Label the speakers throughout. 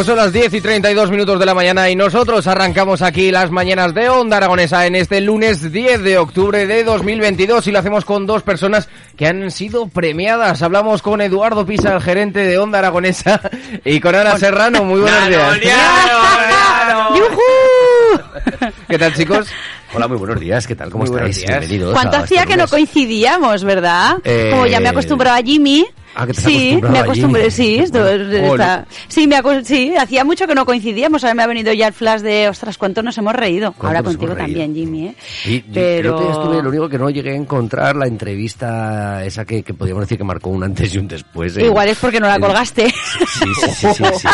Speaker 1: Pues son las 10 y 32 minutos de la mañana y nosotros arrancamos aquí las mañanas de Onda Aragonesa en este lunes 10 de octubre de 2022 y lo hacemos con dos personas que han sido premiadas. Hablamos con Eduardo Pisa, el gerente de Onda Aragonesa, y con Ana Serrano. Muy buenos días. ¿Qué tal, chicos?
Speaker 2: Hola, muy buenos días. ¿Qué tal? ¿Cómo
Speaker 1: Muy
Speaker 2: estáis? Bienvenidos.
Speaker 3: ¿Cuánto
Speaker 2: a este
Speaker 3: hacía que no coincidíamos, verdad?
Speaker 2: Eh,
Speaker 3: Como ya me he acostumbrado a Jimmy.
Speaker 2: Ah, que te
Speaker 3: sí, me acostumbré, sí, esto- está- sí, me sí, hacía mucho que no coincidíamos, ahora me ha venido ya el flash de, ostras, cuánto nos hemos reído.
Speaker 2: ¿Cuánto
Speaker 3: Ahora contigo
Speaker 2: reído?
Speaker 3: también, Jimmy, ¿eh?
Speaker 2: Y,
Speaker 3: Pero-
Speaker 2: día estuve, lo único que no llegué a encontrar la entrevista esa que, que podríamos decir que marcó un antes y un después. en-
Speaker 3: Igual es porque no la colgaste.
Speaker 2: Sí, sí, sí, sí, sí, sí.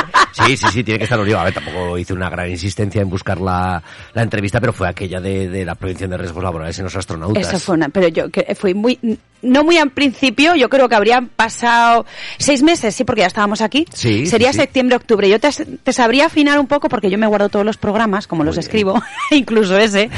Speaker 2: Sí, sí, sí, tiene que estar unido. A ver, tampoco hice una gran insistencia en buscar la, la entrevista, pero fue aquella de, de la prevención de riesgos laborales en los astronautas.
Speaker 3: Eso fue una, pero yo que fui muy, no muy al principio, yo creo que habrían pasado seis meses, sí, porque ya estábamos aquí.
Speaker 2: Sí,
Speaker 3: Sería
Speaker 2: sí,
Speaker 3: septiembre, octubre. Yo te, te sabría afinar un poco porque yo me guardo todos los programas, como los
Speaker 2: bien.
Speaker 3: escribo, incluso ese.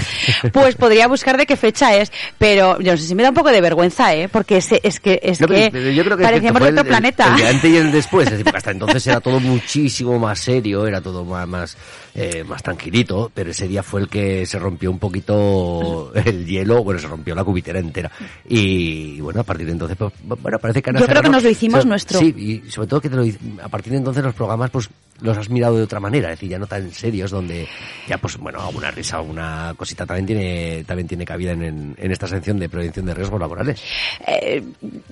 Speaker 3: Pues podría buscar de qué fecha es, pero yo no sé si me da un poco de vergüenza, ¿eh? Porque es, es que, es
Speaker 2: No,
Speaker 3: que,
Speaker 2: yo creo que
Speaker 3: parecíamos de otro
Speaker 2: el- el-
Speaker 3: planeta.
Speaker 2: El, de antes y el después. Es decir, porque hasta entonces era todo muchísimo más serio, era todo más, más, eh, más tranquilito, pero ese día fue el que se rompió un poquito el hielo, bueno, se rompió la cubitera entera. Y bueno, a partir de entonces, pues, bueno, parece que Ana
Speaker 3: Yo creo que nos lo hicimos
Speaker 2: so-
Speaker 3: nuestro.
Speaker 2: Sí, y sobre todo que te lo, hic- a partir de entonces los programas, pues, los has mirado de otra manera, es decir, ya no tan serios, donde ya, pues, bueno, alguna risa, alguna cosita también tiene, también tiene cabida en, en, en esta sección de prevención de riesgos laborales.
Speaker 3: Eh,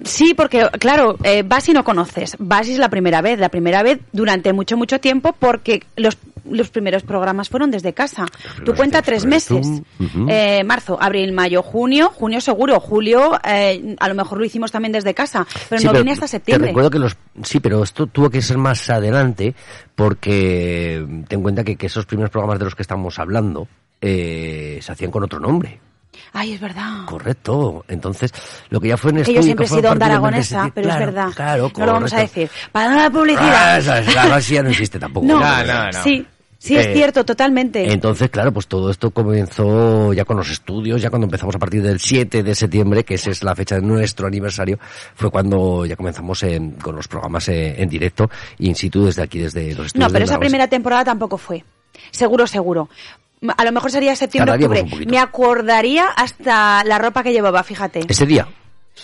Speaker 3: sí, porque, claro, eh, vas y no conoces. Vas y es la primera vez. La primera vez durante mucho, mucho tiempo porque los, los primeros programas fueron desde casa. Tú
Speaker 2: primeros
Speaker 3: cuenta tres meses. Eh, marzo, abril, mayo, junio. Junio seguro. Julio, eh, a lo mejor lo hicimos también desde casa. Pero
Speaker 2: Sí,
Speaker 3: no vine hasta
Speaker 2: Te
Speaker 3: septiembre.
Speaker 2: recuerdo que los... Sí, pero esto tuvo que ser más adelante porque ten en cuenta que, que esos primeros programas de los que estamos hablando eh, se hacían con otro nombre.
Speaker 3: Ay, es verdad.
Speaker 2: Correcto. Entonces, lo que ya fue en
Speaker 3: Que
Speaker 2: estudio...
Speaker 3: yo siempre he sido onda aragonesa, pero
Speaker 2: Claro,
Speaker 3: es verdad.
Speaker 2: Claro,
Speaker 3: no lo vamos a decir. Para la
Speaker 2: Ah,
Speaker 3: publicidad.
Speaker 2: esa- esa- ya no existe tampoco.
Speaker 3: No,
Speaker 1: No, no, no.
Speaker 3: sí, sí es
Speaker 2: Eh,
Speaker 3: cierto, totalmente.
Speaker 2: Entonces, claro, pues todo esto comenzó ya con los estudios, ya cuando empezamos a partir del 7 de septiembre, que esa es la fecha de nuestro aniversario, fue cuando ya comenzamos en- con los programas eh, en directo, in situ desde aquí, desde los estudios.
Speaker 3: No, pero
Speaker 2: de
Speaker 3: esa primera temporada tampoco fue. Seguro, seguro. A lo mejor sería septiembre, octubre. Me acordaría hasta la ropa que llevaba, fíjate.
Speaker 2: Ese día.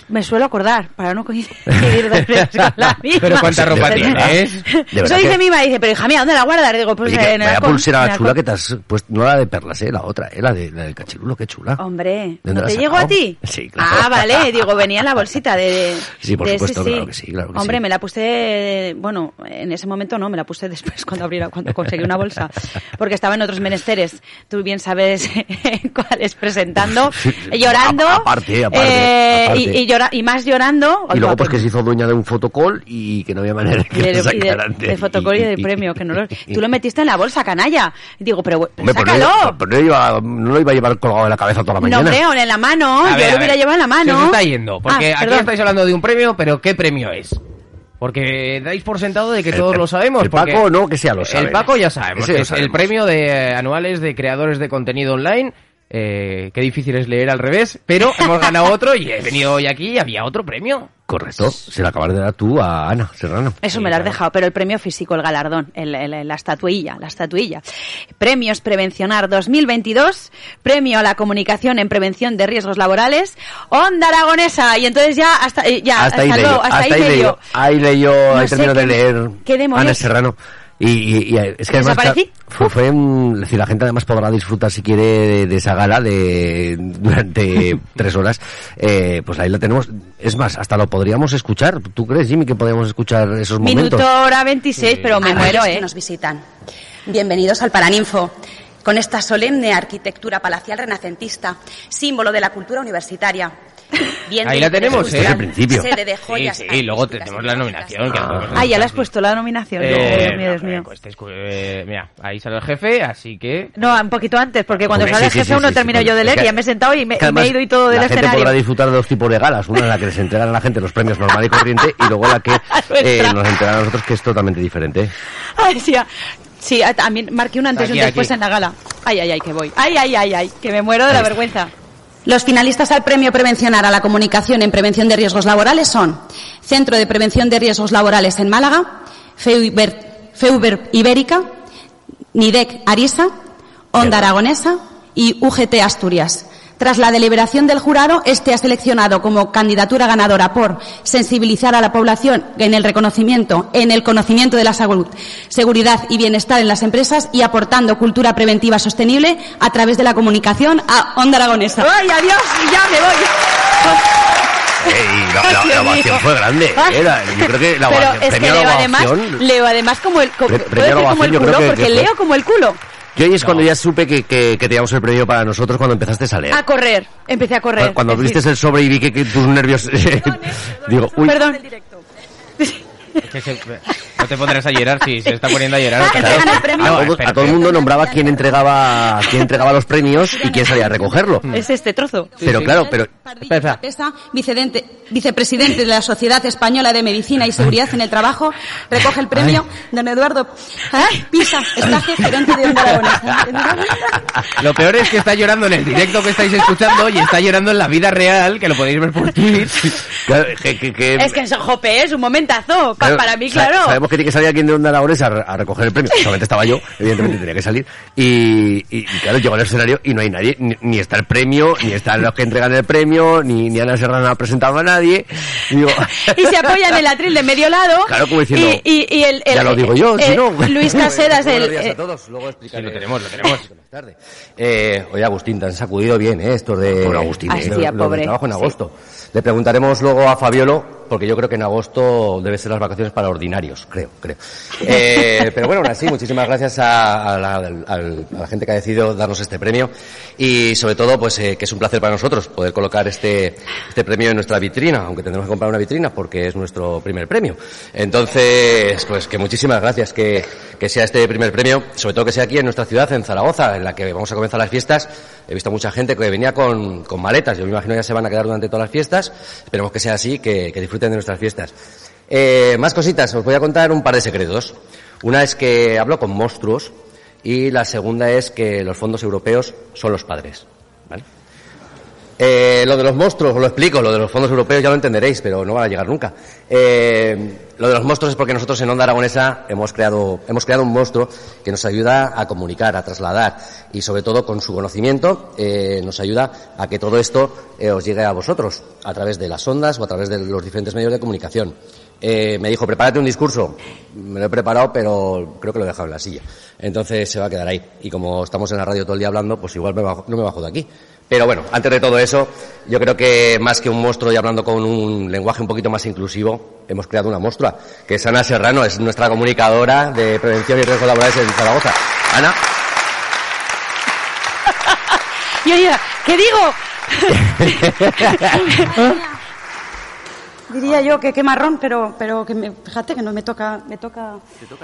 Speaker 3: Me suelo acordar, para no coincidir dos veces con la misma.
Speaker 1: Pero ¿cuánta ropa
Speaker 2: De verdad.
Speaker 1: tienes?
Speaker 2: De
Speaker 3: Eso dice
Speaker 2: que-
Speaker 3: mi mamá, dice, pero hija mía, ¿dónde la guardas? Digo, pues
Speaker 2: Oye,
Speaker 3: en
Speaker 2: vaya pulsera chula que te has puesto, no la de perlas, eh, la otra, eh, la de, la del cachirulo, qué chula.
Speaker 3: Hombre,
Speaker 2: ¿De
Speaker 3: ¿no te llegó a ti?
Speaker 2: Sí, claro.
Speaker 3: Ah, vale, digo, venía en la bolsita de... de-
Speaker 2: Sí, por
Speaker 3: de
Speaker 2: supuesto,
Speaker 3: ese,
Speaker 2: claro que sí, claro que
Speaker 3: Hombre,
Speaker 2: sí.
Speaker 3: me la puse, bueno, en ese momento no, me la puse después cuando abriera, cuando conseguí una bolsa, porque estaba en otros menesteres. Tú bien sabes cuáles presentando,
Speaker 2: Sí,
Speaker 3: llorando.
Speaker 2: a- aparte, aparte,
Speaker 3: eh,
Speaker 2: aparte.
Speaker 3: Y, y llora- y más llorando.
Speaker 2: Y luego pues que se hizo dueña de un fotocall y que no había manera de que
Speaker 3: y del,
Speaker 2: lo de
Speaker 3: del fotocall y del premio, que no lo, tú lo metiste en la bolsa, canalla. Digo, pero, pero
Speaker 2: Hombre, no,
Speaker 3: sácalo.
Speaker 2: iba- pero no, iba- no lo iba a llevar colgado en la cabeza toda la
Speaker 3: No,
Speaker 2: mañana.
Speaker 3: hombre, o en la mano,
Speaker 1: A
Speaker 3: yo
Speaker 1: ver,
Speaker 3: lo
Speaker 1: a
Speaker 3: hubiera llevado en la
Speaker 1: Se
Speaker 3: mano.
Speaker 1: os está yendo, porque
Speaker 3: Ah,
Speaker 1: aquí estáis hablando de un premio, pero ¿qué premio es? Porque dais por sentado de que
Speaker 2: El-
Speaker 1: todos
Speaker 2: el-
Speaker 1: lo sabemos.
Speaker 2: el Paco no, que sea lo sabe.
Speaker 1: El Paco ya sabemos, que el premio de eh, anuales de creadores de contenido online Eh, qué difícil es leer al revés, pero hemos ganado otro y he venido hoy aquí y había otro premio.
Speaker 2: Correcto, se lo acabas de dar tú a Ana Serrano.
Speaker 3: Eso me lo has dejado, pero el premio físico, el galardón, el- el- la estatuilla, la estatuilla. Premios Prevencionar 2022, premio a la comunicación en prevención de riesgos laborales, Onda Aragonesa. Y entonces ya hasta, eh, ya,
Speaker 2: hasta ahí
Speaker 3: luego,
Speaker 2: leyó,
Speaker 3: hasta,
Speaker 2: ahí
Speaker 3: medio.
Speaker 2: leyó, ahí leyó,
Speaker 3: No
Speaker 2: ahí de
Speaker 3: qué-
Speaker 2: leer
Speaker 3: qué demonios.
Speaker 2: Ana Serrano. Y, y- y es que además fue, fue un- es decir, la gente además podrá disfrutar si quiere de, de esa gala de durante tres horas. Eh, pues ahí la tenemos. Es más, hasta lo podríamos escuchar. ¿Tú crees, Jimmy, que podríamos escuchar esos momentos?
Speaker 3: Minuto hora 26, pero me muero, ¿eh?
Speaker 4: que nos visitan. Bienvenidos al Paraninfo, con esta solemne arquitectura palacial renacentista, símbolo de la cultura universitaria. Bien
Speaker 1: Ahí la tenemos, ¿eh? Al principio.
Speaker 4: Sede de
Speaker 1: Sí,
Speaker 4: joyas
Speaker 1: sí, luego tenemos la nominación. que
Speaker 3: Ah, ya le has puesto la nominación.
Speaker 1: Eh,
Speaker 3: Dios mío, Dios mío.
Speaker 1: pues, escu- eh, mira, ahí sale el jefe, así que...
Speaker 3: No, un poquito antes, porque cuando
Speaker 2: Hombre,
Speaker 3: sale
Speaker 2: sí,
Speaker 3: el jefe uno termino yo de leer y ya me he sentado y me, he ido y todo del
Speaker 2: la gente
Speaker 3: escenario.
Speaker 2: podrá disfrutar de dos tipos de galas. Una en la que les entregan a la gente los premios normal y corriente y luego la que eh, nos entregan a nosotros que es totalmente diferente.
Speaker 3: Ay, sí, ah, sí, ah, también marqué un antes y un después
Speaker 1: aquí.
Speaker 3: en la gala. Ay, ay, ay, que voy. Ay, ay, ay, ay, que me muero de la vergüenza.
Speaker 4: Los finalistas al premio Prevencionar a la comunicación en prevención de riesgos laborales son Centro de Prevención de Riesgos Laborales en Málaga, Feuber, Feuber Ibérica, NIDEC Arisa, Onda Aragonesa y UGT Asturias. Tras la deliberación del jurado, este ha seleccionado como candidatura ganadora por sensibilizar a la población en el reconocimiento, en el conocimiento de la salud, seguridad y bienestar en las empresas y aportando cultura preventiva sostenible a través de la comunicación a Onda Aragonesa.
Speaker 3: Ay, adiós, y ya me voy.
Speaker 2: La, la- ovación fue grande. Era, yo creo que la
Speaker 3: Pero
Speaker 2: ovación,
Speaker 3: es que leo además, leo además como el, como, como el culo, porque leo como el culo.
Speaker 2: Yo ahí es cuando ya supe que, que, que teníamos el premio para nosotros cuando empezaste a leer.
Speaker 3: A correr, empecé a correr.
Speaker 2: Cu- Cuando viste el sobre y vi que, que tus nervios... digo, uy,
Speaker 3: Perdón.
Speaker 1: No te pondrás a llorar si se está poniendo a llorar.
Speaker 3: Ah,
Speaker 2: a, todo,
Speaker 1: espera,
Speaker 2: a todo el mundo nombraba quién entregaba quién entregaba los premios y quién salía a recogerlo.
Speaker 3: Es este trozo.
Speaker 2: pero
Speaker 1: sí.
Speaker 2: claro, pero
Speaker 4: vicedente- vicepresidente de la Sociedad Española de Medicina y Seguridad en el Trabajo, recoge el premio don Eduardo Pisa, Estaje, gerente de Onda Aragonesa.
Speaker 1: Lo peor es que está llorando en el directo que estáis escuchando y está llorando en la vida real, que lo podéis ver por Twitch.
Speaker 2: claro, que, que- que-
Speaker 3: Es que en jope es un momentazo. Para mí, claro.
Speaker 2: Sabemos que tiene que salir alguien de Onda Aragonesa a, a recoger el premio. Solamente estaba yo, evidentemente tenía que salir. Y, y, y claro, llego al escenario y no hay nadie. Ni, ni está el premio, ni están los que entregan el premio, ni, ni Ana Serrano ha presentado a nadie. Y digo,
Speaker 3: y se apoya en el atril de medio lado.
Speaker 2: Claro, como diciendo,
Speaker 3: Y, y, y el, el-
Speaker 2: ya lo digo yo, si
Speaker 3: el-
Speaker 2: no.
Speaker 3: Luis Casedas,
Speaker 2: Buenos
Speaker 3: el,
Speaker 2: días
Speaker 3: eh,
Speaker 2: a todos, luego explicaré.
Speaker 1: Sí, lo tenemos, lo tenemos.
Speaker 2: Más tarde. Eh, oye, Agustín, te han sacudido bien, ¿eh? Estos de...
Speaker 1: Pobre Agustín,
Speaker 3: Ah,
Speaker 2: de-
Speaker 3: sí,
Speaker 2: de-
Speaker 3: a
Speaker 2: de
Speaker 3: pobre.
Speaker 2: trabajo en
Speaker 3: Sí.
Speaker 2: agosto. Le preguntaremos luego a Fabiolo, porque yo creo que en agosto debe ser las vacaciones para ordinarios, creo, creo. Eh, pero bueno, aún así, muchísimas gracias a, a la, a la gente que ha decidido darnos este premio y sobre todo, pues eh, que es un placer para nosotros poder colocar este, este premio en nuestra vitrina, aunque tendremos que comprar una vitrina porque es nuestro primer premio. Entonces, pues que muchísimas gracias que, que sea este primer premio, sobre todo que sea aquí en nuestra ciudad, en Zaragoza, en la que vamos a comenzar las fiestas. He visto mucha gente que venía con, con maletas, yo me imagino ya se van a quedar durante todas las fiestas. Esperemos que sea así, que, que disfruten de nuestras fiestas. Eh, más cositas, os voy a contar un par de secretos. Una es que hablo con monstruos y la segunda es que los fondos europeos son los padres. ¿vale? Eh, lo de los monstruos, os lo explico, lo de los fondos europeos ya lo entenderéis, pero no van a llegar nunca. Eh, lo de los monstruos es porque nosotros en Onda Aragonesa hemos creado, hemos creado un monstruo que nos ayuda a comunicar, a trasladar y sobre todo con su conocimiento eh, nos ayuda a que todo esto eh, os llegue a vosotros a través de las ondas o a través de los diferentes medios de comunicación. Eh, me dijo, prepárate un discurso. Me lo he preparado, pero creo que lo he dejado en la silla. Entonces se va a quedar ahí. Y como estamos en la radio todo el día hablando, pues igual no me bajo de aquí. Pero bueno, antes de todo eso, yo creo que más que un monstruo y hablando con un lenguaje un poquito más inclusivo, hemos creado una monstrua, que es Ana Serrano, es nuestra comunicadora de prevención y riesgos laborales en Zaragoza. Ana,
Speaker 3: Y oye, ¿qué digo?
Speaker 4: Diría yo que qué marrón, pero, pero que me- fíjate que no me toca, me toca,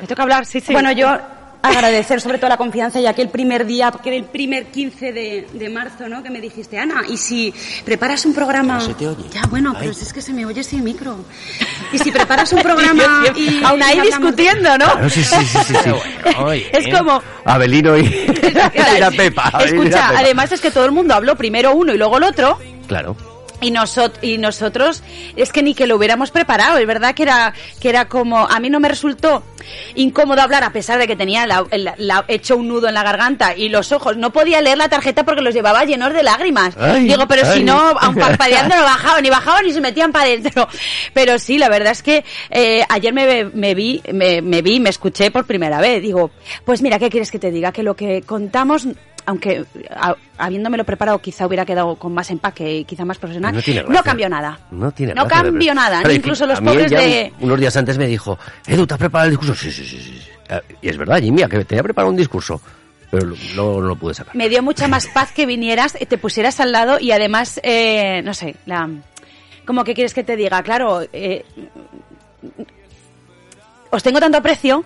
Speaker 3: Me toca hablar, sí, sí.
Speaker 4: Bueno, yo agradecer sobre todo la confianza, ya que el primer día, que era el primer 15 de, de marzo, ¿no? Que me dijiste, Ana, y si preparas un programa...
Speaker 2: se te oye.
Speaker 4: Ya, bueno, pero si es que se me oye sin micro. Y si preparas un programa y...
Speaker 3: Aún ahí
Speaker 4: y de-
Speaker 3: discutiendo, ¿no?
Speaker 2: Claro, sí, sí, sí, sí, sí.
Speaker 3: Es como...
Speaker 2: Abelino y, y la Pepa. Abelino y la
Speaker 3: Escucha,
Speaker 2: Pepa.
Speaker 3: además es que todo el mundo habló primero uno y luego el otro.
Speaker 2: Claro.
Speaker 3: Y, nosot y nosotros, es que ni que lo hubiéramos preparado, es verdad que era, que era como, a mí no me resultó incómodo hablar a pesar de que tenía la- la- la- hecho un nudo en la garganta y los ojos, no podía leer la tarjeta porque los llevaba llenos de lágrimas.
Speaker 2: Ay,
Speaker 3: Digo, pero si no, aun parpadeando no bajaban, ni bajaban ni se metían para adentro. Pero sí, la verdad es que eh, ayer me, me vi, me, me vi, me escuché por primera vez. Digo, pues mira, ¿qué quieres que te diga? Que lo que contamos aunque a- habiéndomelo preparado quizá hubiera quedado con más empaque y quizá más profesional,
Speaker 2: No tiene
Speaker 3: no cambió nada.
Speaker 2: No tiene
Speaker 3: No cambió nada,
Speaker 2: Pero,
Speaker 3: incluso los pobres de...
Speaker 2: Unos días antes me dijo, Edu, ¿te has preparado el discurso? Sí, sí, sí. sí. Eh, Y es verdad, Jimmy, que tenía preparado un discurso, pero no, no lo pude sacar.
Speaker 3: Me dio mucha más paz que vinieras, y te pusieras al lado y además, eh, no sé, la... ¿Cómo que quieres que te diga? Claro, eh, os tengo tanto aprecio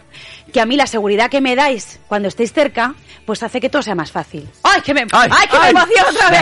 Speaker 3: que a mí la seguridad que me dais cuando estéis cerca, pues hace que todo sea más fácil. ¡Ay, que me, ay, que me emociono otra vez!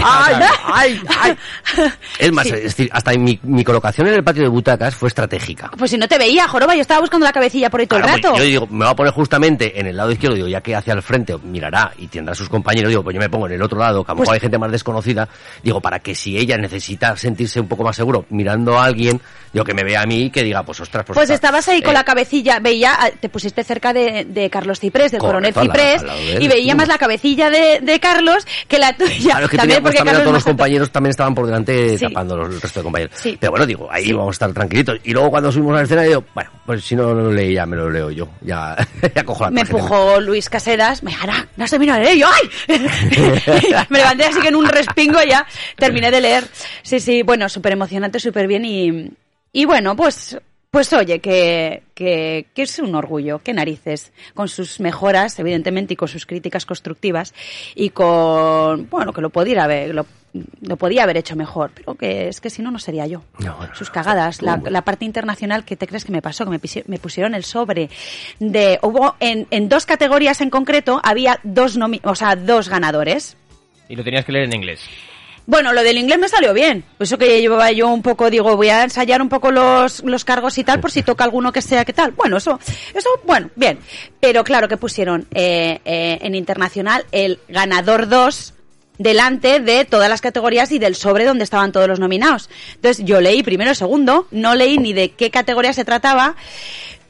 Speaker 2: ay, ay. Es más, es decir, hasta mi, mi colocación en el patio de butacas fue estratégica.
Speaker 3: Pues si no te veía, joroba, yo estaba buscando la cabecilla por ahí todo el
Speaker 2: Claro, pues
Speaker 3: rato.
Speaker 2: yo digo, me va a poner justamente en el lado izquierdo, digo, ya que hacia el frente mirará y tendrá a sus compañeros, digo, pues yo me pongo en el otro lado, que a lo mejor
Speaker 3: Pues-
Speaker 2: hay gente más desconocida, digo, para que si ella necesita sentirse un poco más seguro mirando a alguien, digo, que me vea a mí y que diga, pues ostras, pues...
Speaker 3: Pues estabas ahí con
Speaker 2: eh,
Speaker 3: la cabecilla, veía, te pusiste cerca de, de Carlos Ciprés, del coronel Ciprés, y veía
Speaker 2: sí.
Speaker 3: más la cabecilla de, de Carlos que la tuya.
Speaker 2: Claro, es que
Speaker 3: también
Speaker 2: teníamos
Speaker 3: porque
Speaker 2: a
Speaker 3: Carlos
Speaker 2: todos los compañeros también estaban por delante
Speaker 3: Sí.
Speaker 2: tapando los- el resto de compañeros.
Speaker 3: Sí.
Speaker 2: Pero bueno, digo, ahí vamos a estar tranquilitos. Y luego cuando subimos a la escena, digo, bueno, pues si no lo leí ya me lo leo yo. Ya, ya cojo la
Speaker 3: Me empujó Luis Casedas, me Ana, no has terminado de leer, yo, ¡ay! me levanté así que en un respingo ya terminé de leer. Sí, sí, bueno, súper emocionante, súper bien y, y bueno, pues, pues oye, que, que, que es un orgullo, qué narices, con sus mejoras, evidentemente, y con sus críticas constructivas y con, bueno, que lo podía haber, lo, lo podía haber hecho mejor, pero que es que si no, no sería yo.
Speaker 2: No, bueno,
Speaker 3: sus cagadas, la, la parte internacional que te crees que me pasó, que me, pusieron el sobre de hubo en, en dos categorías en concreto había dos nomi- o sea, dos ganadores.
Speaker 1: Y lo tenías que leer en inglés.
Speaker 3: Bueno, lo del inglés me salió bien. Eso que llevaba yo un poco, digo, voy a ensayar un poco los, los cargos y tal, por si toca alguno que sea que tal. Bueno, eso, eso, bueno, bien. Pero claro que pusieron eh, eh, en internacional el ganador 2 delante de todas las categorías y del sobre donde estaban todos los nominados. Entonces yo leí primero, segundo, no leí ni de qué categoría se trataba,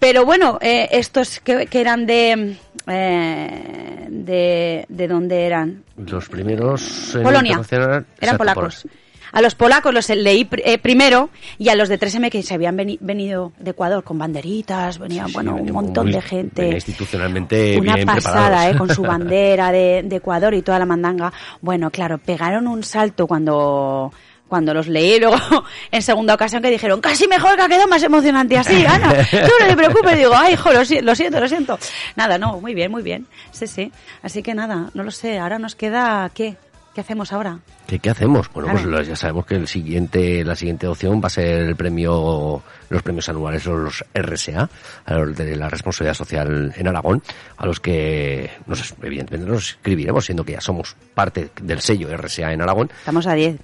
Speaker 3: pero bueno, eh, estos que, que eran de, eh, de, de dónde eran,
Speaker 2: Los primeros en
Speaker 3: Polonia. Eran
Speaker 2: exacto,
Speaker 3: polacos. A los polacos los leí eh, primero y a los de 3M que se habían veni- venido de Ecuador con banderitas, venían,
Speaker 2: Sí,
Speaker 3: bueno, un montón
Speaker 2: muy-
Speaker 3: de gente.
Speaker 2: institucionalmente
Speaker 3: Una
Speaker 2: bien
Speaker 3: pasada. ¿eh? Con su bandera de, de Ecuador y toda la mandanga. Bueno, claro, pegaron un salto cuando cuando los leí luego en segunda ocasión que dijeron casi mejor que ha quedado más emocionante así, Ana, tú no te preocupes, digo, ay, hijo, lo, si- lo siento, lo siento. Nada, no, muy bien, muy bien, sí, sí. Así que nada, no lo sé, ahora nos queda, ¿qué? ¿Qué hacemos ahora?
Speaker 2: ¿Qué, qué hacemos? Bueno,
Speaker 3: Claro.
Speaker 2: pues ya sabemos que el siguiente, la siguiente opción va a ser el premio, los premios anuales, los RSA, a los de la responsabilidad social en Aragón, a los que nos, evidentemente nos inscribiremos, siendo que ya somos parte del sello RSA en Aragón,
Speaker 3: Estamos a 10.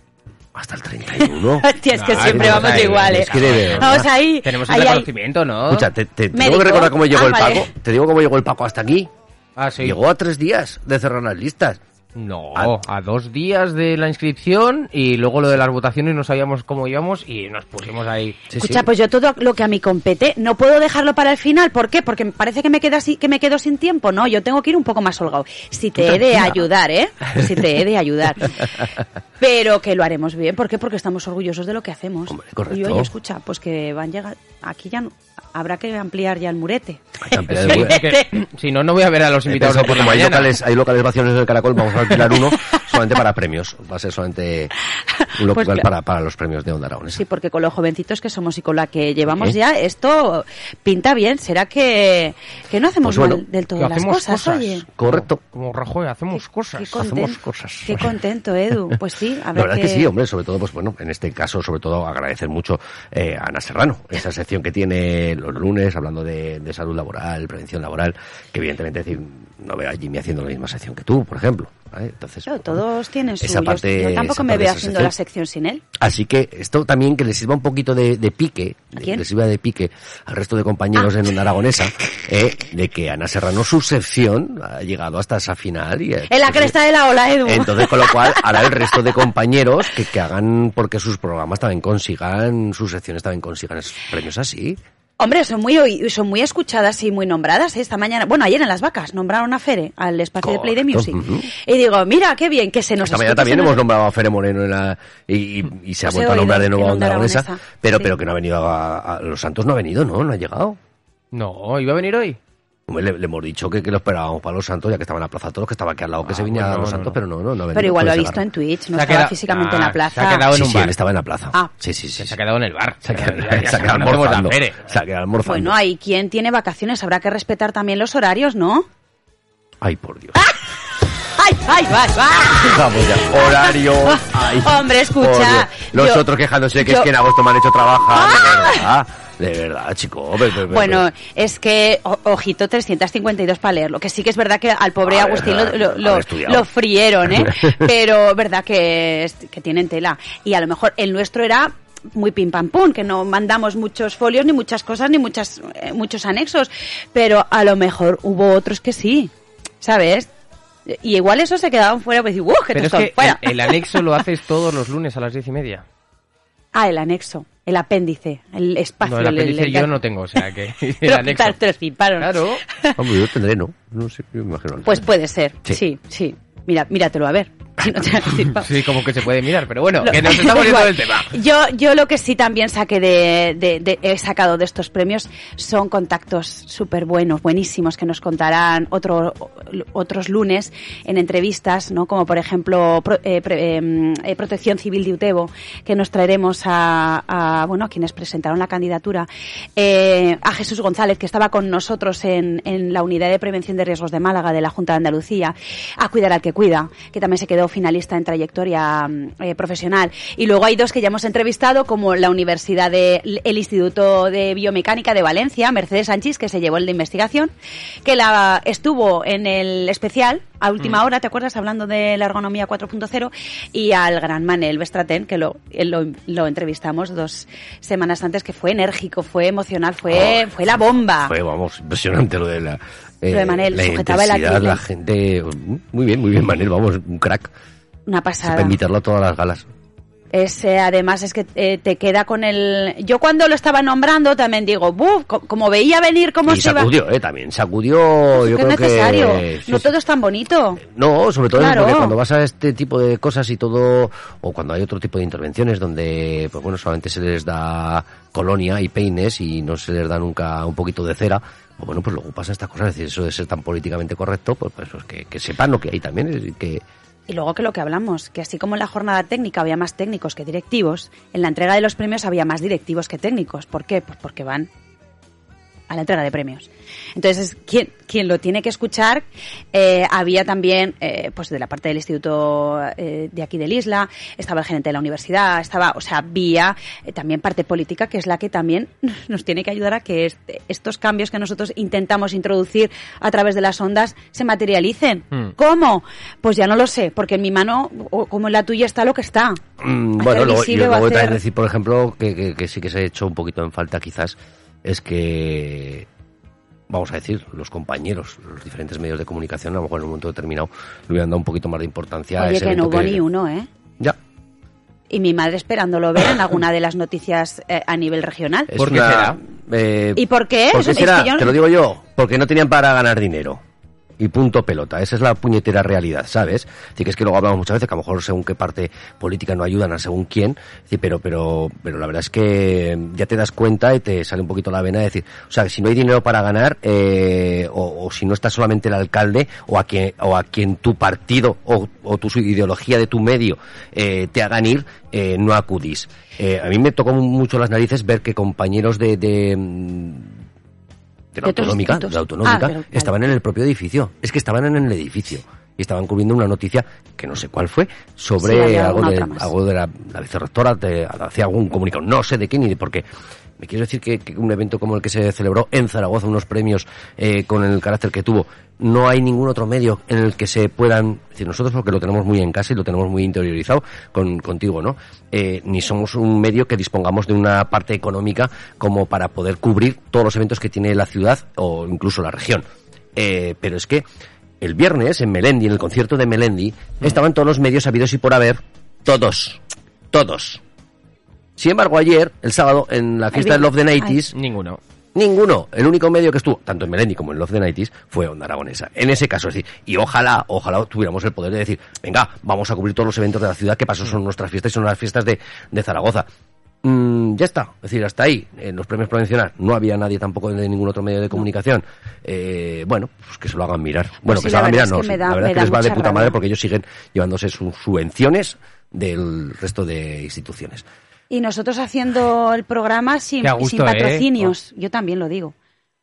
Speaker 2: Hasta el 31.
Speaker 3: Hostia, es que siempre
Speaker 1: vamos ahí,
Speaker 3: igual, ¿eh?
Speaker 2: es que de verdad.
Speaker 3: Vamos ahí.
Speaker 1: Tenemos el
Speaker 3: ahí,
Speaker 1: reconocimiento, ¿no?
Speaker 2: Escucha, te, te- te
Speaker 3: ¿Me
Speaker 2: tengo que recordar cómo llegó
Speaker 3: Ah,
Speaker 2: el
Speaker 3: vale.
Speaker 2: Paco. Te digo cómo llegó el Paco hasta aquí.
Speaker 1: Ah, sí.
Speaker 2: Llegó a tres días de cerrar las listas.
Speaker 1: No, a dos días de la inscripción y luego lo de las votaciones no sabíamos cómo íbamos y nos pusimos ahí.
Speaker 2: Sí,
Speaker 3: Escucha,
Speaker 2: sí.
Speaker 3: pues yo todo lo que a mí compete, no puedo dejarlo para el final. ¿Por qué? Porque me parece que me, queda así, que me quedo sin tiempo. No, yo tengo que ir un poco más holgado. Si te he de ayudar, ¿eh? Si te he de ayudar. Pero que lo haremos bien. ¿Por qué? Porque estamos orgullosos de lo que hacemos.
Speaker 2: Hombre, correcto.
Speaker 3: Y oye, escucha, pues que van llegar... Aquí ya no- habrá que ampliar ya el murete.
Speaker 2: Campeón
Speaker 1: Sí,
Speaker 2: de Google.
Speaker 1: que- si no, no voy a ver a los invitados por
Speaker 2: que
Speaker 1: la
Speaker 2: como hay locales, hay locales vacíos en el Caracol, vamos a alquilar uno solamente para premios. Va a ser solamente un
Speaker 3: Pues
Speaker 2: local
Speaker 3: cla-
Speaker 2: para, para los premios de Onda Aragonesa.
Speaker 3: Sí, porque con los jovencitos que somos y con la que llevamos
Speaker 2: ¿Eh?
Speaker 3: ya, esto pinta bien. ¿Será que, que no hacemos
Speaker 2: Pues bueno,
Speaker 3: mal del todo
Speaker 1: que
Speaker 3: las
Speaker 1: hacemos
Speaker 3: cosas,
Speaker 1: cosas.
Speaker 3: oye?
Speaker 2: Correcto.
Speaker 1: Como Rajoy, hacemos cosas.
Speaker 3: Qué,
Speaker 2: hacemos cosas.
Speaker 3: qué contento, Edu. Pues sí, a
Speaker 2: La
Speaker 3: ver
Speaker 2: verdad
Speaker 3: qué-
Speaker 2: que sí, hombre, sobre todo, pues bueno, en este caso, sobre todo agradecer mucho eh, a Ana Serrano, esa sección que tiene los lunes hablando de, de salud laboral, prevención laboral, que evidentemente decir, no veo a Jimmy haciendo la misma sección que tú, por ejemplo. ¿vale? Entonces,
Speaker 3: Claro,
Speaker 2: pues, bueno,
Speaker 3: todos tienen su...
Speaker 2: esa
Speaker 3: yo-
Speaker 2: parte-
Speaker 3: yo, tampoco
Speaker 2: esa
Speaker 3: me veo haciendo la sección sin él.
Speaker 2: Así que esto también que le sirva un poquito de, de pique,
Speaker 3: ¿A
Speaker 2: de-
Speaker 3: quién?
Speaker 2: le sirva de pique al resto de compañeros
Speaker 3: Ah.
Speaker 2: en Onda Aragonesa, eh, de que Ana Serrano su sección ha llegado hasta esa final y eh,
Speaker 3: En la cresta de la ola, Edu.
Speaker 2: entonces, con lo cual, ahora el resto de compañeros que, que hagan porque sus programas también consigan, sus secciones también consigan esos premios así.
Speaker 3: Hombre, son muy oí- son muy escuchadas y muy nombradas. ¿eh? Esta mañana, bueno, ayer en Las Vacas nombraron a Fere al espacio de Play the
Speaker 2: Correcto,
Speaker 3: Music. Y digo, mira, qué bien que se nos
Speaker 2: Esta mañana también hemos nombrado a Fere Moreno en la, y, y- y se ha
Speaker 3: he
Speaker 2: vuelto a nombrar de nuevo a Onda Aragonesa,
Speaker 3: Aragonesa,
Speaker 2: pero,
Speaker 3: sí.
Speaker 2: pero que no ha venido a, a- Los Santos no ha venido, ¿no? No ha llegado.
Speaker 1: No, iba a venir hoy.
Speaker 2: Hombre, Le, le hemos dicho que, que lo esperábamos para Los Santos, ya que estaba en la Plaza Toros, que estaba aquí al lado, que
Speaker 1: Ah,
Speaker 2: se viniera
Speaker 1: bueno,
Speaker 2: a Los
Speaker 1: no,
Speaker 2: Santos,
Speaker 1: no.
Speaker 2: pero no, no, no venido.
Speaker 3: Pero igual lo ha visto en Twitch, no
Speaker 1: Se ha
Speaker 3: estaba
Speaker 1: quedado-
Speaker 3: físicamente en
Speaker 1: Ah,
Speaker 3: la plaza.
Speaker 1: se ha quedado en
Speaker 2: Sí,
Speaker 1: un
Speaker 2: sí,
Speaker 1: bar.
Speaker 2: él estaba en la plaza.
Speaker 3: Ah.
Speaker 2: Sí, sí, sí.
Speaker 1: Se ha quedado en el bar.
Speaker 2: Se ha quedado,
Speaker 1: ya- ya
Speaker 2: se ha quedado
Speaker 1: no
Speaker 2: almorzando. Se ha quedado almorzando.
Speaker 3: Bueno, hay quien tiene vacaciones, habrá que respetar también los horarios, ¿no?
Speaker 2: Ay, por Dios.
Speaker 3: ¡Ay, ay, ay, ay!
Speaker 2: Vamos ya. Horario. Ay,
Speaker 3: Hombre, escucha.
Speaker 2: Los
Speaker 3: yo-
Speaker 2: otros quejándose que
Speaker 3: yo-
Speaker 2: es que en agosto me han hecho trabajar. De verdad. Chico. Ve, ve, ve,
Speaker 3: Bueno,
Speaker 2: ve.
Speaker 3: es que, o- ojito, 352 para leerlo. Que sí que es verdad que al pobre
Speaker 2: ver,
Speaker 3: Agustín lo, lo-
Speaker 2: haber
Speaker 3: lo-
Speaker 2: estudiado.
Speaker 3: lo frieron, ¿eh? Pero verdad que, es- que tienen tela. Y a lo mejor el nuestro era muy pim pam pum, que no mandamos muchos folios, ni muchas cosas, ni muchas, eh, muchos anexos. Pero a lo mejor hubo otros que sí, ¿sabes? Y igual eso se quedaban fuera, pues ¡uh, que
Speaker 1: Pero es que
Speaker 3: fuera!
Speaker 1: el, el anexo lo haces todos los lunes a las diez y media.
Speaker 3: Ah, el anexo, el apéndice, el espacio.
Speaker 1: No, el apéndice
Speaker 3: el-
Speaker 1: yo no tengo, o sea que el
Speaker 3: Pero te lo fliparon.
Speaker 1: Claro.
Speaker 2: Hombre, yo tendré, ¿no? No sé, yo me imagino.
Speaker 3: Pues puede ser,
Speaker 2: Sí.
Speaker 3: sí, sí. Mira, míratelo a ver. No te
Speaker 1: Sí, como que se puede mirar, pero bueno,
Speaker 3: Lo-
Speaker 1: que nos estamos yendo del tema.
Speaker 3: Yo, yo lo que sí también saqué de, de- de- he sacado de estos premios son contactos súper buenos, buenísimos, que nos contarán otro, otros lunes en entrevistas, ¿no? Como por ejemplo pro- eh, pre- eh, eh, Protección Civil de Utebo, que nos traeremos a, a, bueno, a quienes presentaron la candidatura, eh, a Jesús González, que estaba con nosotros en, en la Unidad de Prevención de Riesgos de Málaga de la Junta de Andalucía, a Cuidar al que Cuida, que también se quedó finalista en trayectoria mm, eh, profesional. Y luego hay dos que ya hemos entrevistado, como la Universidad de, el Instituto de Biomecánica de Valencia, Mercedes Sánchez, que se llevó el de investigación, que la estuvo en el especial a última hora, ¿te acuerdas? Hablando de la ergonomía 4.0 y al gran Manel Bestraten, que lo, eh, lo, lo entrevistamos dos semanas antes, que fue enérgico, fue emocional, fue, fue la bomba.
Speaker 2: Fue, vamos, impresionante lo de la... eh,
Speaker 3: Lo de Manel,
Speaker 2: la
Speaker 3: sujetaba el
Speaker 2: la gente... Muy bien, muy bien, Manel, vamos, un crack.
Speaker 3: Una
Speaker 2: Para
Speaker 3: pasada.
Speaker 2: invitarlo a todas las galas.
Speaker 3: Es, eh, además es que eh, te queda con el... Yo cuando lo estaba nombrando también digo, ¡buf! Co- Como veía venir cómo
Speaker 2: y
Speaker 3: se iba...
Speaker 2: sacudió, eh, también. Sacudió, yo
Speaker 3: que es necesario.
Speaker 2: que...
Speaker 3: no todo es tan bonito.
Speaker 2: No, sobre todo
Speaker 3: Claro.
Speaker 2: porque cuando vas a este tipo de cosas y todo, o cuando hay otro tipo de intervenciones donde, pues bueno, solamente se les da colonia y peines y no se les da nunca un poquito de cera, pues bueno, pues luego pasa estas cosas, es decir, eso de ser tan políticamente correcto, pues, pues, pues que, que sepan lo que hay también, que
Speaker 3: Y luego que lo que hablamos, que así como en la jornada técnica había más técnicos que directivos, en la entrega de los premios había más directivos que técnicos. ¿Por qué? Pues porque van a la entrega de premios. Entonces, quien, quien lo tiene que escuchar, eh, había también, eh, pues de la parte del instituto eh, de aquí del Isla, estaba el gerente de la universidad, estaba, o sea, había eh, también parte política, que es la que también nos tiene que ayudar a que este- estos cambios que nosotros intentamos introducir a través de las ondas se materialicen.
Speaker 1: Hmm.
Speaker 3: ¿Cómo? Pues ya no lo sé, porque en mi mano, o como en la tuya, está lo que está.
Speaker 2: Mm, bueno, luego, y
Speaker 3: visible o
Speaker 2: luego
Speaker 3: hacer-
Speaker 2: también decir, por ejemplo, que, que- que sí que se ha hecho un poquito en falta quizás, es que, vamos a decir, los compañeros, los diferentes medios de comunicación, a lo mejor en un momento determinado, le hubieran dado un poquito más de importancia a
Speaker 3: Oye,
Speaker 2: ese
Speaker 3: que no hubo ni uno, ¿eh?
Speaker 2: Ya.
Speaker 3: Y mi madre esperándolo ver en alguna de las noticias eh, a nivel regional.
Speaker 1: ¿Por qué será?
Speaker 2: eh,
Speaker 3: ¿Y por qué?
Speaker 2: ¿Por qué
Speaker 3: Es
Speaker 2: será?
Speaker 3: que yo no-
Speaker 2: Te lo digo yo, porque no tenían para ganar dinero. Y punto pelota. Esa es la puñetera realidad, ¿sabes? Así que es que luego hablamos muchas veces que a lo mejor según qué parte política no ayudan a según quién, pero, pero, pero la verdad es que ya te das cuenta y te sale un poquito la vena de decir, o sea, si no hay dinero para ganar, eh, o, si no está solamente el alcalde o a quien, o a quien tu partido o, o tu ideología de tu medio eh, te hagan ir, eh, no acudís. Eh, a mí me tocó mucho las narices ver que compañeros de, de de la autonómica, de la autonómica ah, estaban en el propio edificio. Es que estaban en el edificio. Y estaban cubriendo una noticia que no sé cuál fue sobre algo, de, algo de la, la vicerrectora, hacía algún comunicado, no sé de qué ni de por qué. Me quiero decir que, un evento como el que se celebró en Zaragoza, unos premios eh, con el carácter que tuvo, no hay ningún otro medio en el que se puedan, decir, nosotros porque lo tenemos muy en casa y lo tenemos muy interiorizado con, contigo, ¿no? Eh, ni somos un medio que dispongamos de una parte económica como para poder cubrir todos los eventos que tiene la ciudad o incluso la región. Eh, pero es que el viernes en Melendi, en el concierto de Melendi, estaban todos los medios habidos y por haber, todos, todos sin embargo, ayer, el sábado, en la fiesta de Love the Nighties,
Speaker 1: ninguno.
Speaker 2: Ninguno. El único medio que estuvo, tanto en Melendi como en Love the Nighties, fue Onda Aragonesa. En ese caso, es decir, y ojalá, ojalá tuviéramos el poder de decir, venga, vamos a cubrir todos los eventos de la ciudad que pasó, son nuestras fiestas y son las fiestas de, de Zaragoza. Mm, ya está, es decir, hasta ahí, en los premios provinciales no había nadie tampoco de ningún otro medio de comunicación. Eh, bueno, pues que se lo hagan mirar. Bueno, que se lo hagan mirar, no, la verdad es que les va de puta madre porque ellos siguen llevándose sus subvenciones del resto de instituciones.
Speaker 3: Y nosotros haciendo el programa sin, sin ¿eh? patrocinios. Yo también lo digo.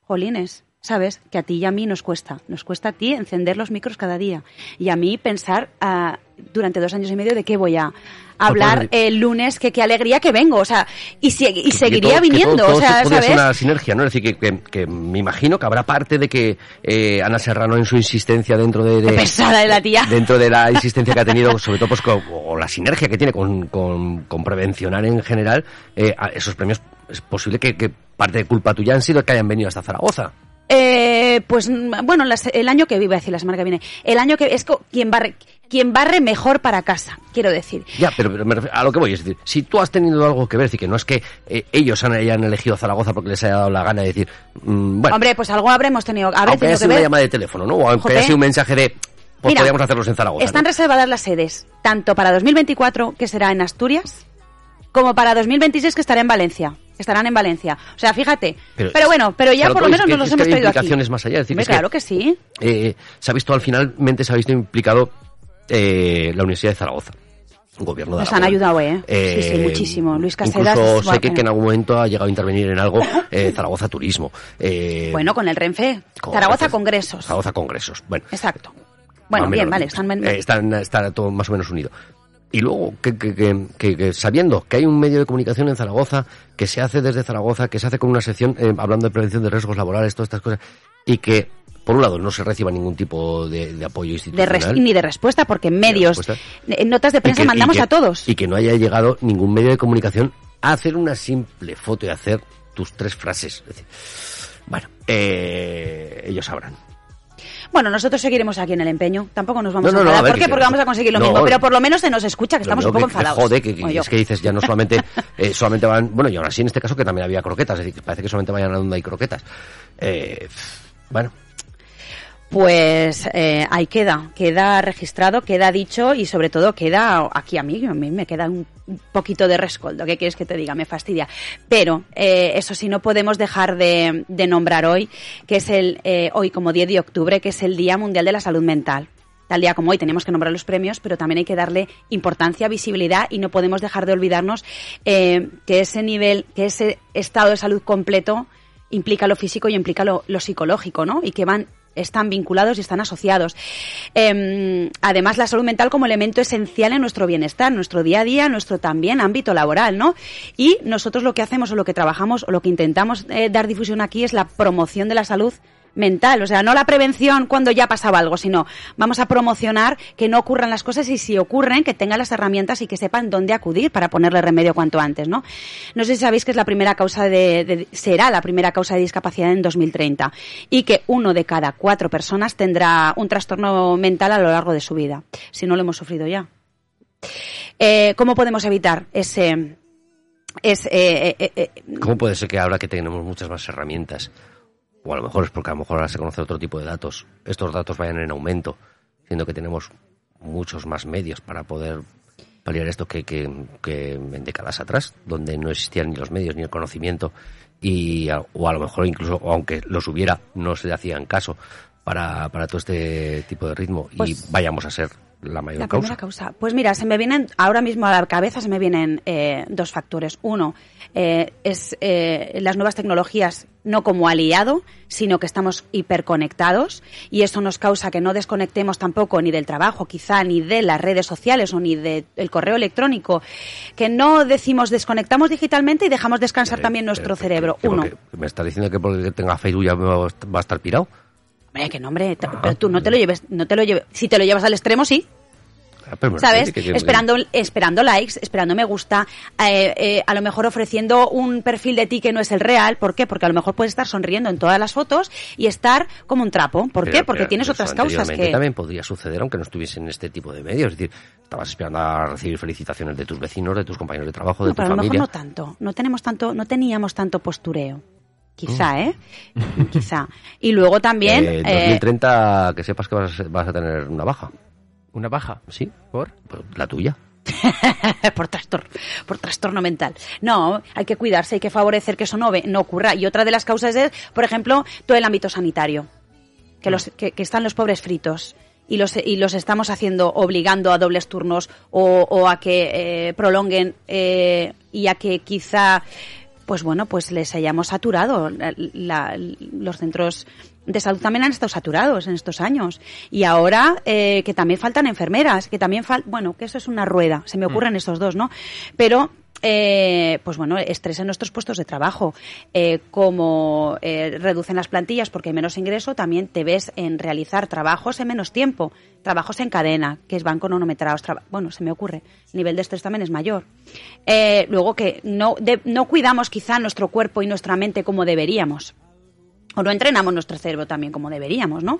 Speaker 3: Jolines, ¿sabes? Que a ti y a mí nos cuesta. Nos cuesta a ti encender los micros cada día. Y a mí pensar uh, durante dos años y medio de qué voy a hablar el lunes, que qué alegría que vengo, o sea, y, y seguiría viniendo, o sea,
Speaker 2: ¿sabes? una sinergia, ¿no? Es decir, que, que, me imagino que habrá parte de que eh, Ana Serrano en su insistencia dentro de, de
Speaker 3: pesada de la tía,
Speaker 2: dentro de la insistencia que ha tenido, sobre todo pues con, o la sinergia que tiene con, con, con prevencionar en general, eh, esos premios es posible que, que parte de culpa tuya han sido que hayan venido hasta Zaragoza.
Speaker 3: Eh, pues bueno, el año que vive, decir la semana que viene, el año que es quien barre, quien barre mejor para casa, quiero decir.
Speaker 2: Ya, pero, a lo que voy es decir, si tú has tenido algo que ver, es decir, que no es que eh, ellos hayan elegido Zaragoza porque les haya dado la gana de decir, mm, bueno.
Speaker 3: Hombre, pues algo habremos tenido. Habré
Speaker 2: aunque haya sido una llamada de teléfono, ¿no? O aunque haya sido un mensaje de. Pues podríamos hacerlos en Zaragoza.
Speaker 3: Están reservadas las sedes, tanto para 2024, que será en Asturias, como para 2026, que estará en Valencia estarán en Valencia. O sea, fíjate. Pero, bueno, pero ya por lo menos nos los hemos traído aquí.
Speaker 2: más allá.
Speaker 3: Decir, claro que, sí.
Speaker 2: Eh, se ha visto al finalmente se ha visto implicado eh, la Universidad de Zaragoza. Un gobierno de
Speaker 3: Nos han ayudado, ¿eh? sí, sí, eh, muchísimo. Luis Casedas.
Speaker 2: Incluso sé que, en algún momento ha llegado a intervenir en algo eh, Zaragoza Turismo.
Speaker 3: Eh, bueno, con el Renfe. Zaragoza Congresos.
Speaker 2: Zaragoza Congresos. Bueno.
Speaker 3: Exacto. Bueno, bien, vale. Están...
Speaker 2: están, está todo más o menos unido. Y luego, que, que, que, sabiendo que hay un medio de comunicación en Zaragoza, que se hace desde Zaragoza, que se hace con una sección eh, hablando de prevención de riesgos laborales, todas estas cosas, y que por un lado no se reciba ningún tipo de, apoyo institucional.
Speaker 3: ni de respuesta, porque en medios, en notas de prensa mandamos a todos.
Speaker 2: Y que no haya llegado ningún medio de comunicación a hacer una simple foto y hacer tus tres frases. bueno, eh, ellos sabrán.
Speaker 3: Bueno, nosotros seguiremos aquí en el empeño. Tampoco nos vamos a enfadar. ¿Por qué? Porque vamos a conseguir lo mismo. Pero por lo menos se nos escucha, que estamos un poco enfadados.
Speaker 2: Jode, que, es que dices, ya no solamente, eh, solamente van, bueno, y ahora sí en este caso que también había croquetas, es decir, parece que solamente vayan a donde hay croquetas. Eh, bueno,
Speaker 3: pues eh, ahí queda, queda registrado, queda dicho y sobre todo queda aquí a mí, a mí me queda un poquito de rescoldo, ¿qué quieres que te diga? Me fastidia. Pero eh, eso sí, no podemos dejar de, nombrar hoy, que es el, eh, hoy como 10 de octubre, que es el Día Mundial de la Salud Mental. Tal día como hoy tenemos que nombrar los premios, pero también hay que darle importancia, visibilidad y no podemos dejar de olvidarnos que ese nivel, que ese estado de salud completo implica lo físico y implica lo, lo psicológico, ¿no? Y que van están vinculados y están asociados. Em, además, la salud mental como elemento esencial en nuestro bienestar, nuestro día a día, nuestro también ámbito laboral, ¿no? Y nosotros lo que hacemos o lo que trabajamos o lo que intentamos eh, dar difusión aquí es la promoción de la salud mental, o sea, no la prevención cuando ya pasaba algo, sino vamos a promocionar que no ocurran las cosas y si ocurren, que tengan las herramientas y que sepan dónde acudir para ponerle remedio cuanto antes, ¿no? No sé si sabéis que es la primera causa de, será la primera causa de discapacidad en 2030 y que uno de cada cuatro personas tendrá un trastorno mental a lo largo de su vida, si no lo hemos sufrido ya. Eh, ¿Cómo podemos evitar ese, ese
Speaker 2: eh, eh, ¿Cómo puede ser que ahora que tenemos muchas más herramientas o a lo mejor es porque a lo mejor ahora se conoce otro tipo de datos, estos datos vayan en aumento, siendo que tenemos muchos más medios para poder paliar esto que, que, que en décadas atrás, donde no existían ni los medios ni el conocimiento y o a lo mejor incluso aunque los hubiera no se le hacían caso para, para todo este tipo de ritmo y
Speaker 3: Pues-
Speaker 2: vayamos a ser la mayor
Speaker 3: La
Speaker 2: causa.
Speaker 3: primera causa. Pues mira, se me vienen, ahora mismo a la cabeza se me vienen eh, dos factores. Uno, eh, es eh, las nuevas tecnologías no como aliado, sino que estamos hiperconectados y eso nos causa que no desconectemos tampoco ni del trabajo, quizá, ni de las redes sociales o ni del correo electrónico, que no decimos desconectamos digitalmente y dejamos descansar también nuestro cerebro.
Speaker 2: ¿qué- qué-
Speaker 3: Uno.
Speaker 2: ¿Me estás diciendo que porque tenga Facebook ya va a- estar pirado?
Speaker 3: Hombre, que no, hombre, t- pero tú no te lo lleves, no te lo lleves. Si te lo llevas al extremo, sí.
Speaker 2: Ah, pero me
Speaker 3: ¿Sabes?
Speaker 2: que-
Speaker 3: Esperando, esperando likes, esperando me gusta, eh, eh, a lo mejor ofreciendo un perfil de ti que no es el real. ¿Por qué? Porque a lo mejor puedes estar sonriendo en todas las fotos y estar como un trapo. ¿Por
Speaker 2: Pero-
Speaker 3: qué? Porque
Speaker 2: pero
Speaker 3: tienes otras causas que...
Speaker 2: también podría suceder aunque no estuviesen en este tipo de medios. Es decir, estabas esperando a recibir felicitaciones de tus vecinos, de tus compañeros de trabajo, de
Speaker 3: No,
Speaker 2: tu
Speaker 3: pero a lo mejor
Speaker 2: familia.
Speaker 3: no tanto. No tenemos tanto, no teníamos tanto postureo. Quizá,
Speaker 2: Mm.
Speaker 3: ¿eh? Quizá. Y luego también...
Speaker 2: Eh, en
Speaker 3: eh,
Speaker 2: 2030 que sepas que vas vas a tener una baja.
Speaker 1: ¿Una baja?
Speaker 2: ¿Sí?
Speaker 1: ¿Por?
Speaker 2: La tuya.
Speaker 3: por trastorno, por trastorno mental. No, hay que cuidarse, hay que favorecer que eso no, no ocurra. Y otra de las causas es, por ejemplo, todo el ámbito sanitario, que, los, que, están los pobres fritos. Y los, y los estamos haciendo obligando a dobles turnos o, o a que eh, prolonguen eh, y a que quizá pues bueno pues les hayamos saturado los centros de salud también han estado saturados en estos años y ahora eh, que también faltan enfermeras que también fal bueno que eso es una rueda se me ocurren estos dos no pero eh, pues bueno, estrés en nuestros puestos de trabajo. Eh, como eh, reducen las plantillas porque hay menos ingreso, también te ves en realizar trabajos en menos tiempo, trabajos en cadena, que van cronometrados. traba- Bueno, se me ocurre. El nivel de estrés también es mayor. Eh, luego que no, de- no cuidamos quizá nuestro cuerpo y nuestra mente como deberíamos. O no entrenamos nuestro cerebro también como deberíamos, ¿no?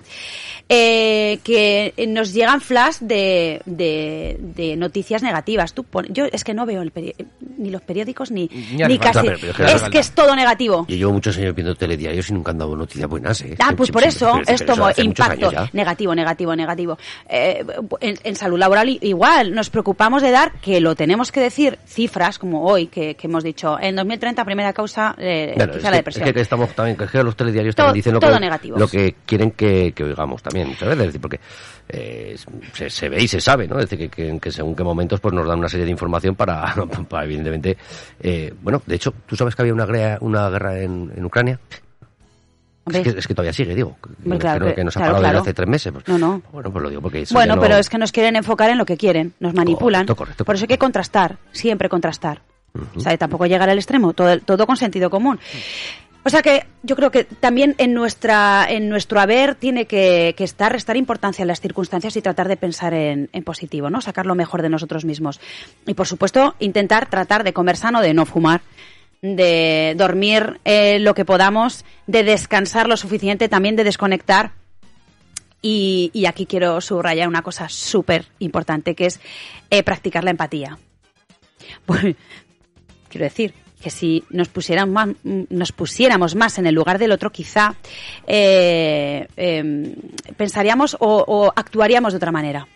Speaker 3: Eh, que nos llegan flash de, de, de noticias negativas. Tú pon- yo es que no veo el peri- ni los periódicos ni,
Speaker 1: Ni
Speaker 3: casi.
Speaker 2: pero- pero es que
Speaker 3: es que todo negativo.
Speaker 2: Yo llevo muchos años viendo telediarios y nunca han dado noticias buenas. ¿eh?
Speaker 3: Ah, pues por eso es como impacto negativo, negativo, negativo. Eh, en, en salud laboral igual, nos preocupamos de dar, que lo tenemos que decir, cifras como hoy, que, que hemos dicho, en 2030 primera causa, eh,
Speaker 2: Claro,
Speaker 3: quizá
Speaker 2: es,
Speaker 3: la
Speaker 2: que,
Speaker 3: depresión.
Speaker 2: es que estamos también, que que los telediarios
Speaker 3: Todo-
Speaker 2: también dicen lo
Speaker 3: todo
Speaker 2: que, lo que quieren que, que oigamos también, muchas veces, es decir, porque eh, se, se ve y se sabe, ¿no? Es decir, que, según qué momentos pues nos dan una serie de información para, para evidentemente, eh, bueno, de hecho, ¿tú sabes que había una guerra, una guerra en, en Ucrania? Es que, es que todavía sigue, digo.
Speaker 3: Hombre, claro
Speaker 2: creo
Speaker 3: que-
Speaker 2: que, no se ha
Speaker 3: claro,
Speaker 2: parado desde
Speaker 3: claro.
Speaker 2: hace tres meses. Pues,
Speaker 3: No, no.
Speaker 2: Bueno, pues lo digo porque eso
Speaker 3: Bueno,
Speaker 2: no-
Speaker 3: pero es que nos quieren enfocar en lo que quieren, nos manipulan.
Speaker 2: Correcto, correcto,
Speaker 3: Por eso hay que contrastar, siempre contrastar. O sea, tampoco llegar al extremo, todo, todo con sentido común. O sea que yo creo que también en nuestra en nuestro haber tiene que, estar restar importancia en las circunstancias y tratar de pensar en, positivo, ¿no? Sacar lo mejor de nosotros mismos. Y por supuesto, intentar tratar de comer sano, de no fumar, de dormir eh, lo que podamos, de descansar lo suficiente, también de desconectar y, y aquí quiero subrayar una cosa súper importante, que es eh, practicar la empatía. Pues, quiero decir que si nos pusiéramos más, nos pusiéramos más en el lugar del otro, quizá eh, eh, pensaríamos o, o actuaríamos de otra manera.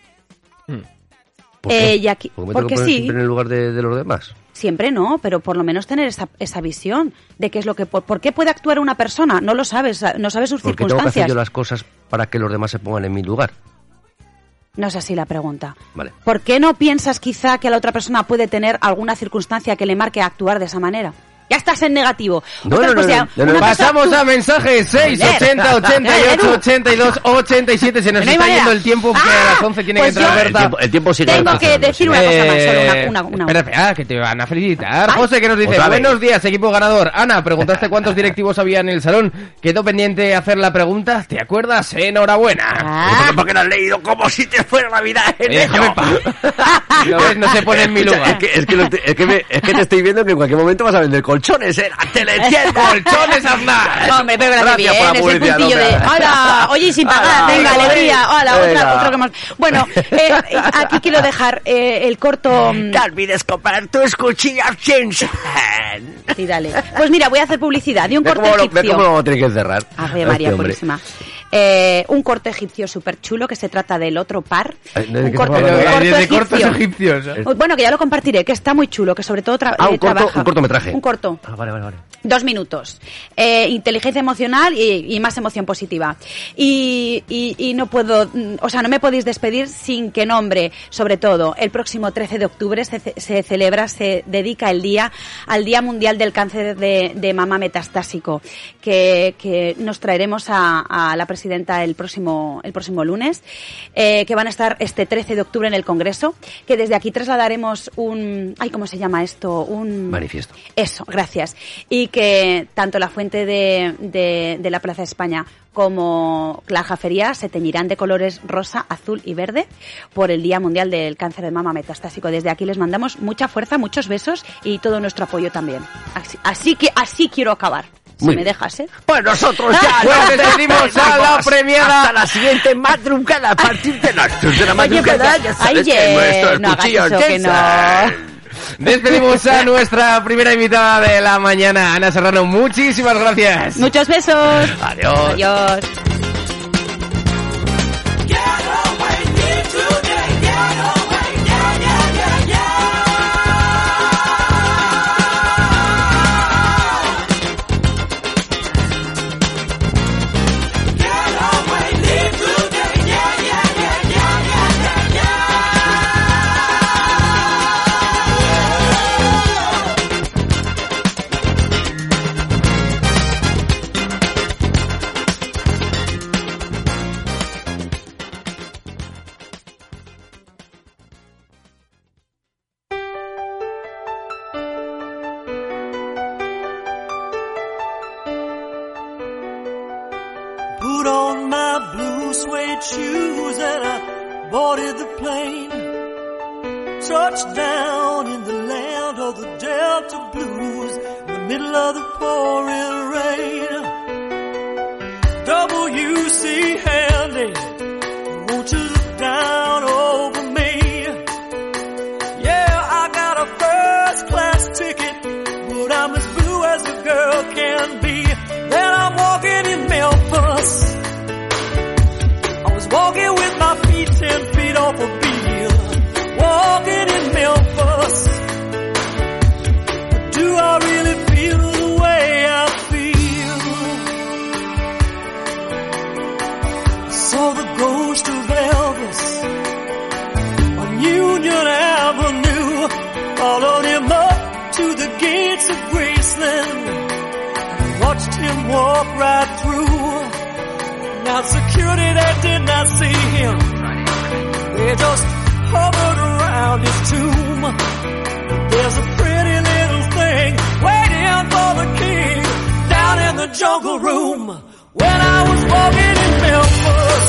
Speaker 2: ¿Por qué?
Speaker 3: Eh, y aquí-
Speaker 2: ¿Por qué
Speaker 3: porque sí.
Speaker 2: siempre en el lugar de, de los demás?
Speaker 3: Siempre no, pero por lo menos tener esa, esa visión de qué es lo que... Por, ¿por qué puede actuar una persona? No lo sabes, no sabes sus
Speaker 2: ¿Por qué tengo que hacer
Speaker 3: circunstancias.
Speaker 2: yo las cosas para que los demás se pongan en mi lugar?
Speaker 3: No es así la pregunta.
Speaker 2: Vale.
Speaker 3: ¿Por qué no piensas quizá que la otra persona puede tener alguna circunstancia que le marque a actuar de esa manera? Ya estás en negativo.
Speaker 2: No, no, no, no, no, no,
Speaker 3: una cosa-
Speaker 1: Pasamos a mensajes 6, 80, 88, 82, 87. Se nos
Speaker 3: No
Speaker 1: está
Speaker 3: manera.
Speaker 1: yendo el tiempo que a
Speaker 3: Ah,
Speaker 1: las 11 tiene
Speaker 3: pues
Speaker 1: que entrar
Speaker 3: yo-
Speaker 2: El
Speaker 1: Berta.
Speaker 2: tiempo, el tiempo sigue
Speaker 3: Tengo que decir una cosa más, solo
Speaker 1: Eh,
Speaker 3: una, una, una.
Speaker 1: Espera, espera, que te van a felicitar.
Speaker 3: Ay.
Speaker 1: José, que nos dice, buenos días, equipo ganador. Ana, preguntaste cuántos directivos había en el salón. Quedó pendiente hacer la pregunta. ¿Te acuerdas? Enhorabuena.
Speaker 3: Ah,
Speaker 2: ¿Por qué no has leído como si te fuera la vida en
Speaker 1: Eh, ves? No se pone en mi lugar.
Speaker 2: Es que, es, que lo te, es, que me- es que te estoy viendo que en cualquier momento vas a vender colchones, ¿eh? ¡Te le entiendo!
Speaker 1: ¡Colchones, Aznar!
Speaker 3: Hombre, pero
Speaker 2: Gracias
Speaker 3: bien,
Speaker 2: por la
Speaker 3: ese
Speaker 2: publicidad,
Speaker 3: puntillo de
Speaker 2: hombre.
Speaker 3: ¡Hola! Oye, sin pagar, venga, alegría. Hola, otra, otro que hemos... Bueno, eh, aquí quiero dejar eh, el corto... mm,
Speaker 2: No olvides comprar tus cuchillas Jensen.
Speaker 3: Sí, dale. Pues mira, voy a hacer publicidad de un
Speaker 2: Ve
Speaker 3: corte
Speaker 2: cómo, lo, ve cómo lo tiene que cerrar.
Speaker 3: Ave
Speaker 2: Este
Speaker 3: María
Speaker 2: hombre.
Speaker 3: Eh, un corte egipcio súper chulo que se trata del otro par.
Speaker 2: Eh, ¿de
Speaker 3: Un corto
Speaker 5: de cortos
Speaker 3: egipcio.
Speaker 5: egipcios.
Speaker 3: Oh, Bueno, que ya lo compartiré, que está muy chulo, que sobre todo tra-
Speaker 2: Ah, un
Speaker 3: eh,
Speaker 2: corto-
Speaker 3: trabaja.
Speaker 2: un cortometraje.
Speaker 3: Un corto.
Speaker 2: Ah, vale, vale, vale.
Speaker 3: Dos minutos. Eh, inteligencia emocional y, y más emoción positiva. Y, y- y no puedo, mm, o sea, no me podéis despedir sin que nombre, sobre todo, el próximo 13 de octubre se, se celebra, se dedica el día al Día Mundial del Cáncer de, de Mama Metastásico, que, que nos traeremos a, a la presidenta el próximo, el próximo lunes, eh, que van a estar este 13 de octubre en el Congreso, que desde aquí trasladaremos un, ay, ¿cómo se llama esto? Un
Speaker 2: Manifiesto.
Speaker 3: eso, gracias. Y que tanto la fuente de, de, de la Plaza de España como la jafería se teñirán de colores rosa, azul y verde por el Día Mundial del Cáncer de Mama Metastásico. Desde aquí les mandamos mucha fuerza, muchos besos y todo nuestro apoyo también. Así, así que así quiero acabar. Si
Speaker 2: Muy
Speaker 3: me dejas, ¿eh?
Speaker 2: Pues nosotros ya
Speaker 1: Pues
Speaker 2: nos
Speaker 1: despedimos a la premiada.
Speaker 2: Hasta la siguiente madrugada, a partir de las 2 de la
Speaker 3: Oye,
Speaker 2: madrugada.
Speaker 3: pues,
Speaker 2: ya
Speaker 3: ay,
Speaker 2: sabes que
Speaker 3: ye,
Speaker 2: nuestros
Speaker 3: no hagas
Speaker 2: cuchillos
Speaker 3: eso, que no.
Speaker 1: Despedimos a nuestra primera invitada de la mañana, Ana Serrano. Muchísimas gracias.
Speaker 3: Muchos besos.
Speaker 2: Adiós.
Speaker 3: Adiós.
Speaker 6: walk right through. Now security that did not see him. They just hovered around his tomb. There's a pretty little thing waiting for the king down in the jungle room. When I was walking in Memphis,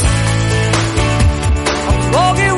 Speaker 6: I'm walking